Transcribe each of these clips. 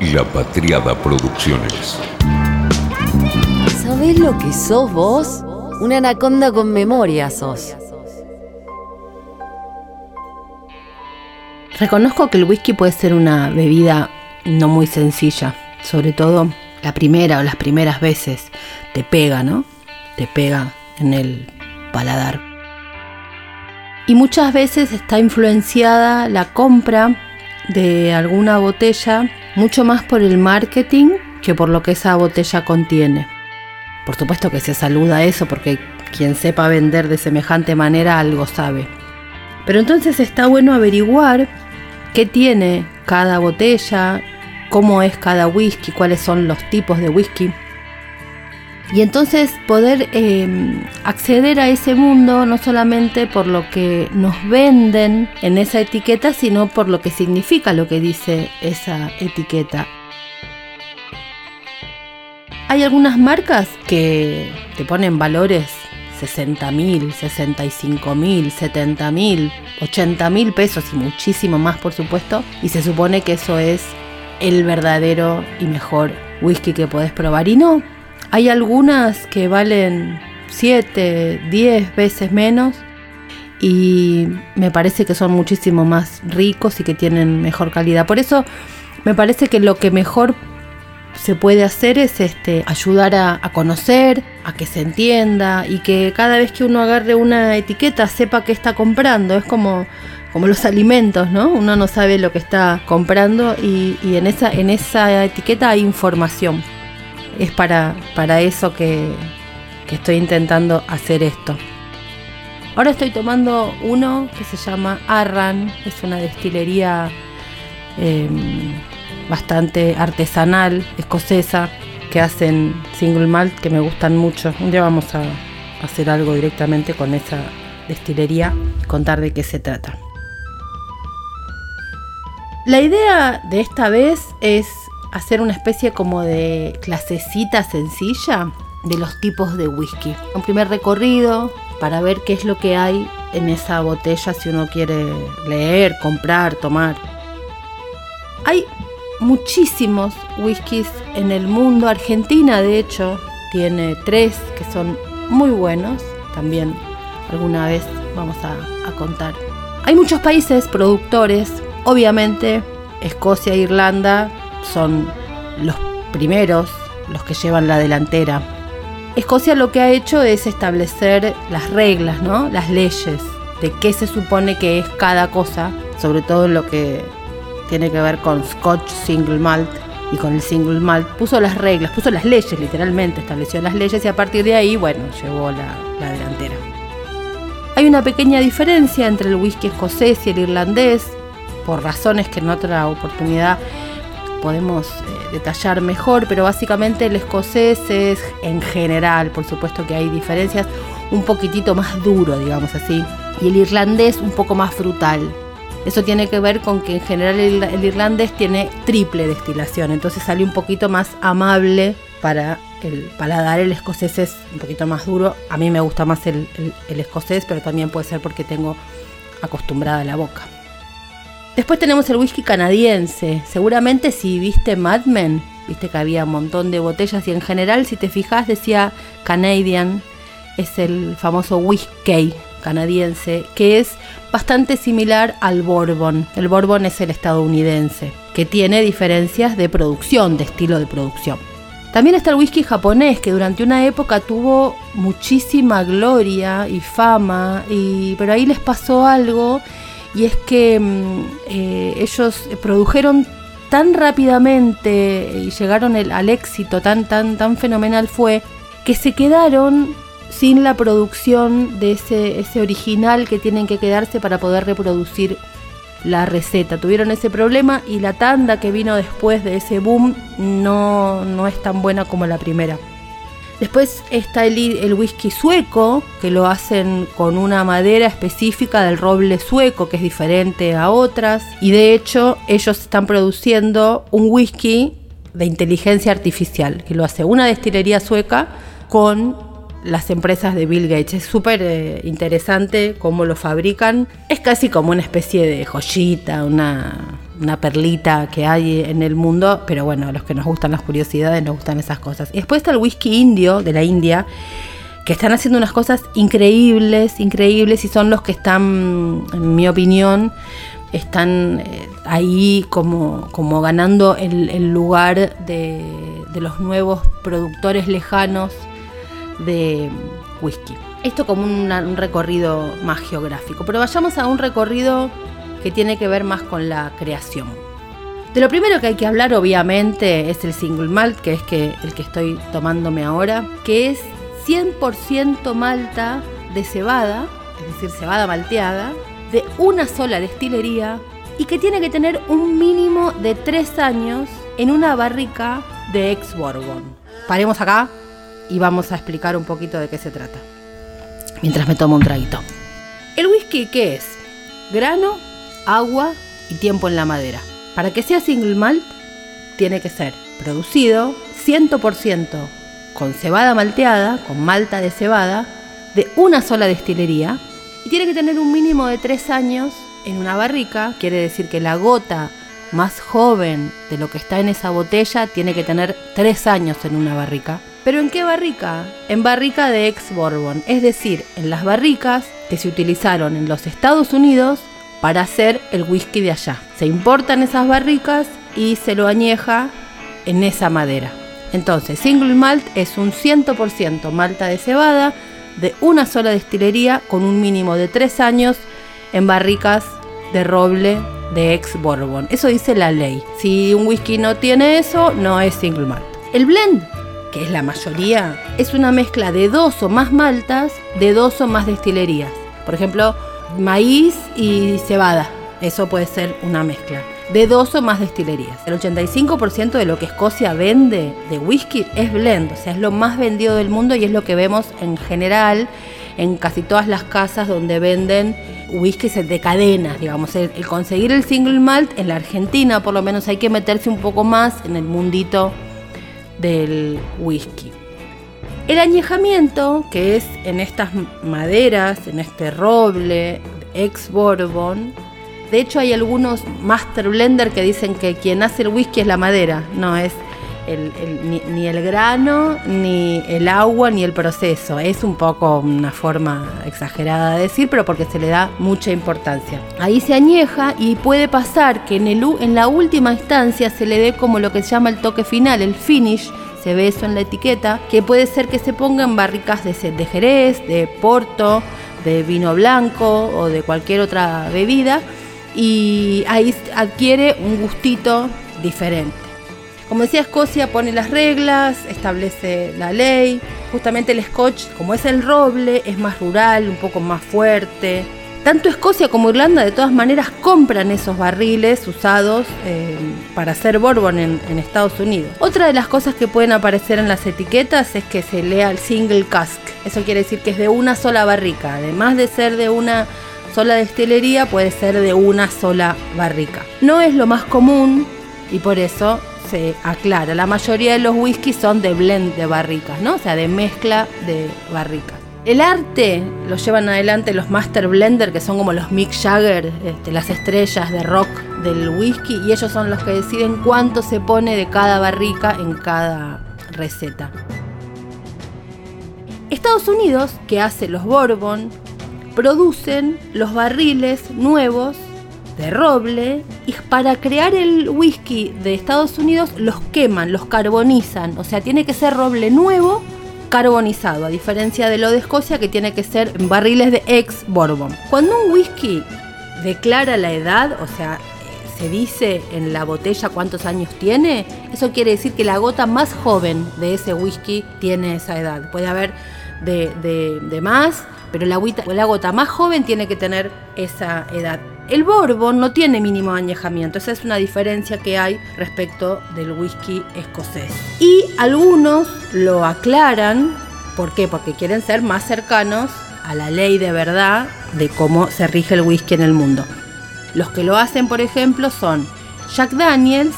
La Patriada Producciones. ¿Sabés lo que sos vos? Una anaconda con memoria sos. Reconozco que el whisky puede ser una bebida no muy sencilla, sobre todo la primera o las primeras veces te pega, ¿no? Te pega en el paladar. Y muchas veces está influenciada la compra de alguna botella mucho más por el marketing que por lo que esa botella contiene. Por supuesto que se saluda eso porque quien sepa vender de semejante manera algo sabe. Pero entonces está bueno averiguar qué tiene cada botella, cómo es cada whisky, cuáles son los tipos de whisky. Y entonces poder em, acceder a ese mundo no solamente por lo que nos venden en esa etiqueta, sino por lo que significa lo que dice esa etiqueta. Hay algunas marcas que te ponen valores 60 mil, 65 mil, 70 mil, 80 mil pesos y muchísimo más por supuesto. Y se supone que eso es el verdadero y mejor whisky que podés probar. Y no, hay algunas que valen 7, 10 veces menos y me parece que son muchísimo más ricos y que tienen mejor calidad. Por eso me parece que lo que mejor se puede hacer es este, ayudar a, conocer, a que se entienda y que cada vez que uno agarre una etiqueta sepa qué está comprando. Es como, como los alimentos, ¿no? Uno no sabe lo que está comprando y, en, esa, en esa etiqueta hay información. Es para, para eso que, estoy intentando hacer esto. Ahora estoy tomando uno que se llama Arran, es una destilería em, bastante artesanal, escocesa, que hacen single malt que me gustan mucho. Un día vamos a hacer algo directamente con esa destilería y contar de qué se trata. La idea de esta vez es hacer una especie como de clasecita sencilla de los tipos de whisky. Un primer recorrido para ver qué es lo que hay en esa botella si uno quiere leer, comprar, tomar. Hay muchísimos whiskies en el mundo. Argentina, de hecho, tiene tres que son muy buenos. También alguna vez vamos a, contar. Hay muchos países productores. Obviamente, Escocia Irlanda son los primeros, los que llevan la delantera. Escocia lo que ha hecho es establecer las reglas, ¿no? Las leyes de qué se supone que es cada cosa, sobre todo en lo que tiene que ver con Scotch Single Malt y con el Single Malt, puso las reglas, puso las leyes literalmente, estableció las leyes y a partir de ahí, bueno, llevó la, delantera. Hay una pequeña diferencia entre el whisky escocés y el irlandés, por razones que en otra oportunidad podemos eh, detallar mejor, pero básicamente el escocés es en general, por supuesto que hay diferencias, un poquitito más duro, digamos así, y el irlandés un poco más frutal. Eso tiene que ver con que en general el, irlandés tiene triple destilación, entonces sale un poquito más amable para el paladar. El escocés es un poquito más duro. A mí me gusta más el, escocés, pero también puede ser porque tengo acostumbrada la boca. Después tenemos el whisky canadiense. Seguramente si viste Mad Men, viste que había un montón de botellas y en general si te fijas decía Canadian, es el famoso whisky canadiense, que es bastante similar al Bourbon. El Bourbon es el estadounidense, que tiene diferencias de producción, de estilo de producción. También está el whisky japonés, que durante una época tuvo muchísima gloria y fama, y, pero ahí les pasó algo, y es que mm, eh, ellos produjeron tan rápidamente y llegaron al éxito tan, tan, tan fenomenal fue, que se quedaron sin la producción de ese, ese original que tienen que quedarse para poder reproducir la receta. Tuvieron ese problema y la tanda que vino después de ese boom no, no es tan buena como la primera. Después está el, whisky sueco, que lo hacen con una madera específica del roble sueco, que es diferente a otras. Y de hecho, ellos están produciendo un whisky de inteligencia artificial, que lo hace una destilería sueca con las empresas de Bill Gates. Es súper eh, interesante cómo lo fabrican. Es casi como una especie de joyita, una, una perlita que hay en el mundo, pero bueno, a los que nos gustan las curiosidades nos gustan esas cosas. Y después está el whisky indio de la India, que están haciendo unas cosas increíbles, increíbles, y son los que están, en mi opinión, están eh, ahí como, como ganando el, lugar de, de los nuevos productores lejanos de whisky. Esto como un recorrido más geográfico, pero vayamos a un recorrido que tiene que ver más con la creación. De lo primero que hay que hablar, obviamente, es el single malt, que es que, el que estoy tomándome ahora, que es 100% malta de cebada, es decir, cebada malteada, de una sola destilería y que tiene que tener un mínimo de 3 años en una barrica de ex Bourbon. Paremos acá y vamos a explicar un poquito de qué se trata. Mientras me tomo un traguito. ¿El whisky qué es? Grano, agua y tiempo en la madera. Para que sea single malt, tiene que ser producido 100% con cebada malteada, con malta de cebada, de una sola destilería, y tiene que tener un mínimo de 3 años en una barrica, quiere decir que la gota más joven de lo que está en esa botella tiene que tener 3 años en una barrica. ¿Pero en qué barrica? En barrica de ex Bourbon, es decir, en las barricas que se utilizaron en los Estados Unidos para hacer el whisky de allá. Se importan esas barricas y se lo añeja en esa madera. Entonces, single malt es un 100% malta de cebada de una sola destilería con un mínimo de 3 años en barricas de roble de ex Bourbon. Eso dice la ley. Si un whisky no tiene eso, no es single malt. El blend, que es la mayoría, es una mezcla de dos o más maltas de dos o más destilerías. Por ejemplo, maíz y cebada. Eso puede ser una mezcla de dos o más destilerías. El 85% de lo que Escocia vende de whisky es blend, o sea, es lo más vendido del mundo y es lo que vemos en general en casi todas las casas donde venden whiskies de cadenas, digamos. El, el conseguir el single malt en la Argentina, por lo menos, hay que meterse un poco más en el mundito del whisky. El añejamiento, que es en estas maderas, en este roble, ex Bourbon, de hecho hay algunos master blender que dicen que quien hace el whisky es la madera, no es ni, el grano, ni el agua, ni el proceso. Es un poco una forma exagerada de decir, pero porque se le da mucha importancia. Ahí se añeja y puede pasar que en, el, en la última instancia se le dé como lo que se llama el toque final, el finish, se ve eso en la etiqueta, que puede ser que se pongan barricas de, de jerez, de porto, de vino blanco o de cualquier otra bebida y ahí adquiere un gustito diferente. Como decía, Escocia pone las reglas, establece la ley. Justamente el scotch, como es el roble, es más rural, un poco más fuerte. Tanto Escocia como Irlanda de todas maneras compran esos barriles usados eh, para hacer bourbon en, Estados Unidos. Otra de las cosas que pueden aparecer en las etiquetas es que se lea el single cask. Eso quiere decir que es de una sola barrica. Además de ser de una sola destilería, puede ser de una sola barrica. No es lo más común y por eso se aclara. La mayoría de los whiskies son de blend de barricas, ¿no? O sea, de mezcla de barricas. El arte lo llevan adelante los master blender, que son como los Mick Jagger, este, las estrellas de rock del whisky, y ellos son los que deciden cuánto se pone de cada barrica en cada receta. Estados Unidos, que hace los bourbon, producen los barriles nuevos de roble y para crear el whisky de Estados Unidos los queman, los carbonizan, o sea, tiene que ser roble nuevo carbonizado, a diferencia de lo de Escocia que tiene que ser en barriles de ex bourbon. Cuando un whisky declara la edad, o sea, se dice en la botella cuántos años tiene, eso quiere decir que la gota más joven de ese whisky tiene esa edad. Puede haber de, de- más, pero la, la gota más joven tiene que tener esa edad. El bourbon no tiene mínimo añejamiento, esa es una diferencia que hay respecto del whisky escocés. Y algunos lo aclaran, ¿por qué? Porque quieren ser más cercanos a la ley de verdad de cómo se rige el whisky en el mundo. Los que lo hacen, por ejemplo, son Jack Daniels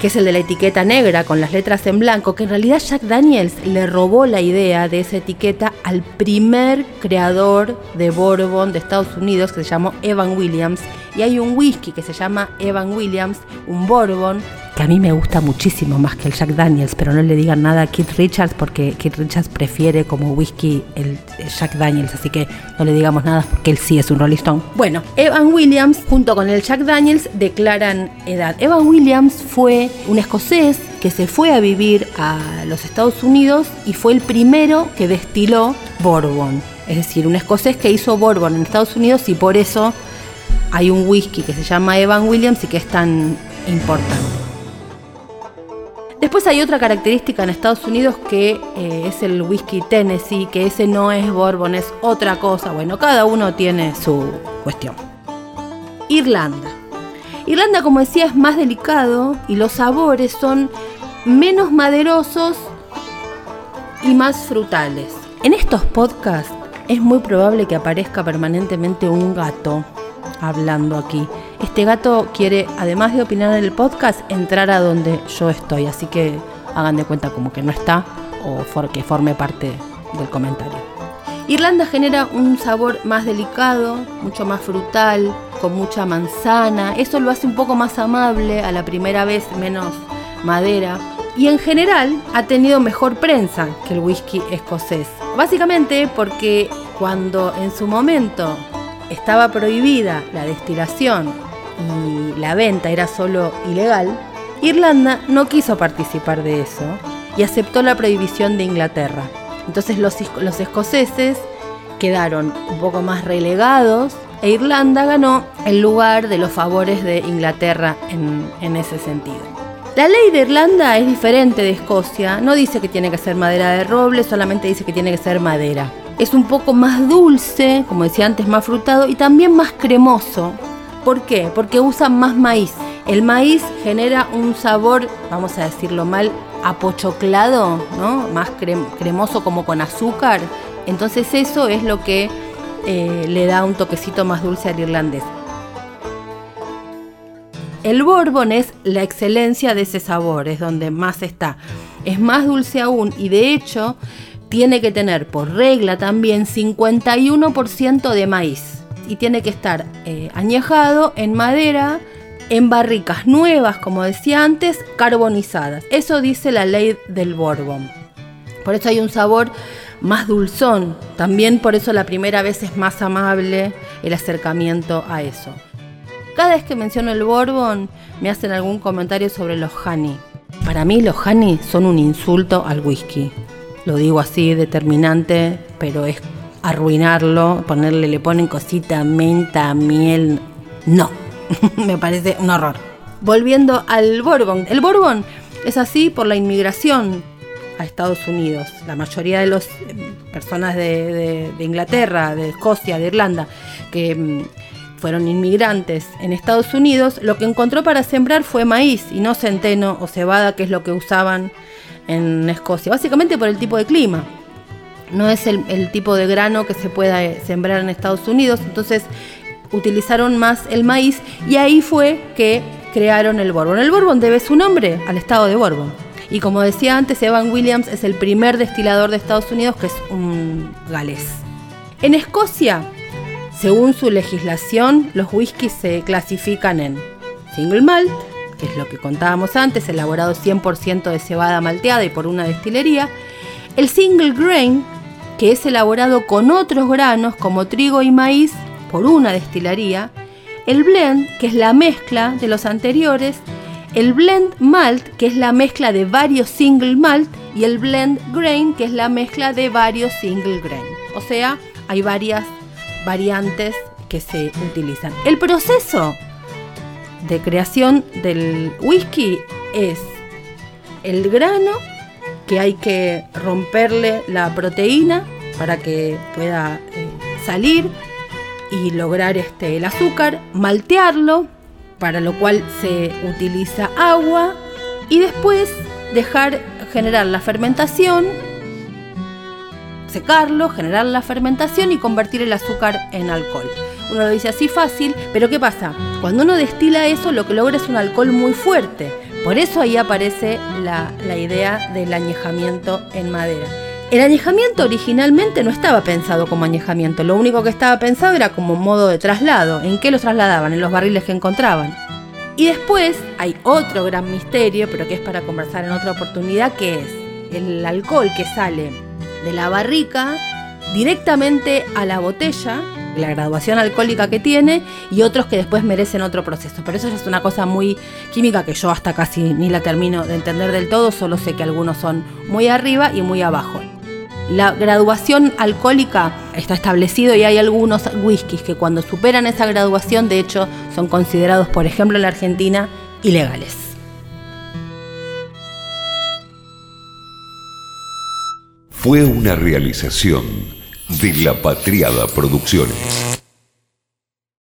que es el de la etiqueta negra con las letras en blanco, que en realidad Jack Daniels le robó la idea de esa etiqueta al primer creador de bourbon de Estados Unidos que se llamó Evan Williams. Y hay un whisky que se llama Evan Williams, un bourbon, que a mí me gusta muchísimo más que el Jack Daniels, pero no le digan nada a Keith Richards porque Keith Richards prefiere como whisky el Jack Daniels, así que no le digamos nada porque él sí es un Rolling Stone. Bueno, Evan Williams junto con el Jack Daniels declaran edad. Evan Williams fue un escocés que se fue a vivir a los Estados Unidos y fue el primero que destiló bourbon. Es decir, un escocés que hizo bourbon en Estados Unidos y por eso hay un whisky que se llama Evan Williams y que es tan importante. Después hay otra característica en Estados Unidos que eh, es el whisky Tennessee, que ese no es bourbon, es otra cosa. Bueno, cada uno tiene su cuestión. Irlanda. Irlanda, como decía, es más delicado y los sabores son menos maderosos y más frutales. En estos podcasts es muy probable que aparezca permanentemente un gato hablando aquí. Este gato quiere, además de opinar en el podcast, entrar a donde yo estoy, así que hagan de cuenta como que no está o que forme parte del comentario. Irlanda genera un sabor más delicado, mucho más frutal, con mucha manzana. Eso lo hace un poco más amable, a la primera vez menos madera. Y en general ha tenido mejor prensa que el whisky escocés. Básicamente porque cuando en su momento estaba prohibida la destilación y la venta era solo ilegal, Irlanda no quiso participar de eso y aceptó la prohibición de Inglaterra. Entonces los, escoceses quedaron un poco más relegados e Irlanda ganó el lugar de los favores de Inglaterra en ese sentido. La ley de Irlanda es diferente de Escocia, no dice que tiene que ser madera de roble, solamente dice que tiene que ser madera es un poco más dulce, como decía antes, más frutado y también más cremoso. ¿Por qué? Porque usan más maíz. El maíz genera un sabor, vamos a decirlo mal, apochoclado, ¿no? Más cremoso como con azúcar. Entonces eso es lo que eh, le da un toquecito más dulce al irlandés. El bourbon es la excelencia de ese sabor, es donde más está. Es más dulce aún y de hecho tiene que tener por regla también 51% de maíz y tiene que estar eh, añejado en madera, en barricas nuevas, como decía antes, carbonizadas. Eso dice la ley del Bourbon. Por eso hay un sabor más dulzón. También por eso la primera vez es más amable el acercamiento a eso. Cada vez que menciono el Bourbon me hacen algún comentario sobre los honey. Para mí los honey son un insulto al whisky lo digo así determinante, pero es arruinarlo, ponerle, le ponen cosita, menta, miel, no, me parece un horror. Volviendo al Bourbon, el Bourbon es así por la inmigración a Estados Unidos. La mayoría de las eh, personas de, Inglaterra, de Escocia, de Irlanda, que mm, fueron inmigrantes en Estados Unidos, lo que encontró para sembrar fue maíz y no centeno o cebada, que es lo que usaban en Escocia, básicamente por el tipo de clima. No es el, tipo de grano que se pueda eh, sembrar en Estados Unidos, entonces utilizaron más el maíz y ahí fue que crearon el Bourbon. El Bourbon debe su nombre al estado de Bourbon. Y como decía antes, Evan Williams es el primer destilador de Estados Unidos que es un galés. En Escocia, según su legislación, los whiskies se clasifican en single malt, que es lo que contábamos antes, elaborado 100% de cebada malteada y por una destilería. El single grain, que es elaborado con otros granos como trigo y maíz por una destilería. El blend, que es la mezcla de los anteriores. El blend malt, que es la mezcla de varios single malt. Y el blend grain, que es la mezcla de varios single grain. O sea, hay varias variantes que se utilizan. El proceso de creación del whisky es el grano, que hay que romperle la proteína para que pueda eh, salir y lograr este, el azúcar, maltearlo, para lo cual se utiliza agua y después dejar generar la fermentación, secarlo, generar la fermentación y convertir el azúcar en alcohol. Uno lo dice así fácil, pero ¿qué pasa? Cuando uno destila eso, lo que logra es un alcohol muy fuerte, Por eso ahí aparece la, idea del añejamiento en madera. El añejamiento originalmente no estaba pensado como añejamiento, lo único que estaba pensado era como modo de traslado. ¿En qué los trasladaban? En los barriles que encontraban. Y después hay otro gran misterio, pero que es para conversar en otra oportunidad, que es el alcohol que sale de la barrica directamente a la botella, la graduación alcohólica que tiene, y otros que después merecen otro proceso. Pero eso ya es una cosa muy química que yo hasta casi ni la termino de entender del todo, solo sé que algunos son muy arriba y muy abajo. La graduación alcohólica está establecido y hay algunos whiskies que cuando superan esa graduación, de hecho, son considerados, por ejemplo, en la Argentina, ilegales. Fue una realización de La Patriada Producciones.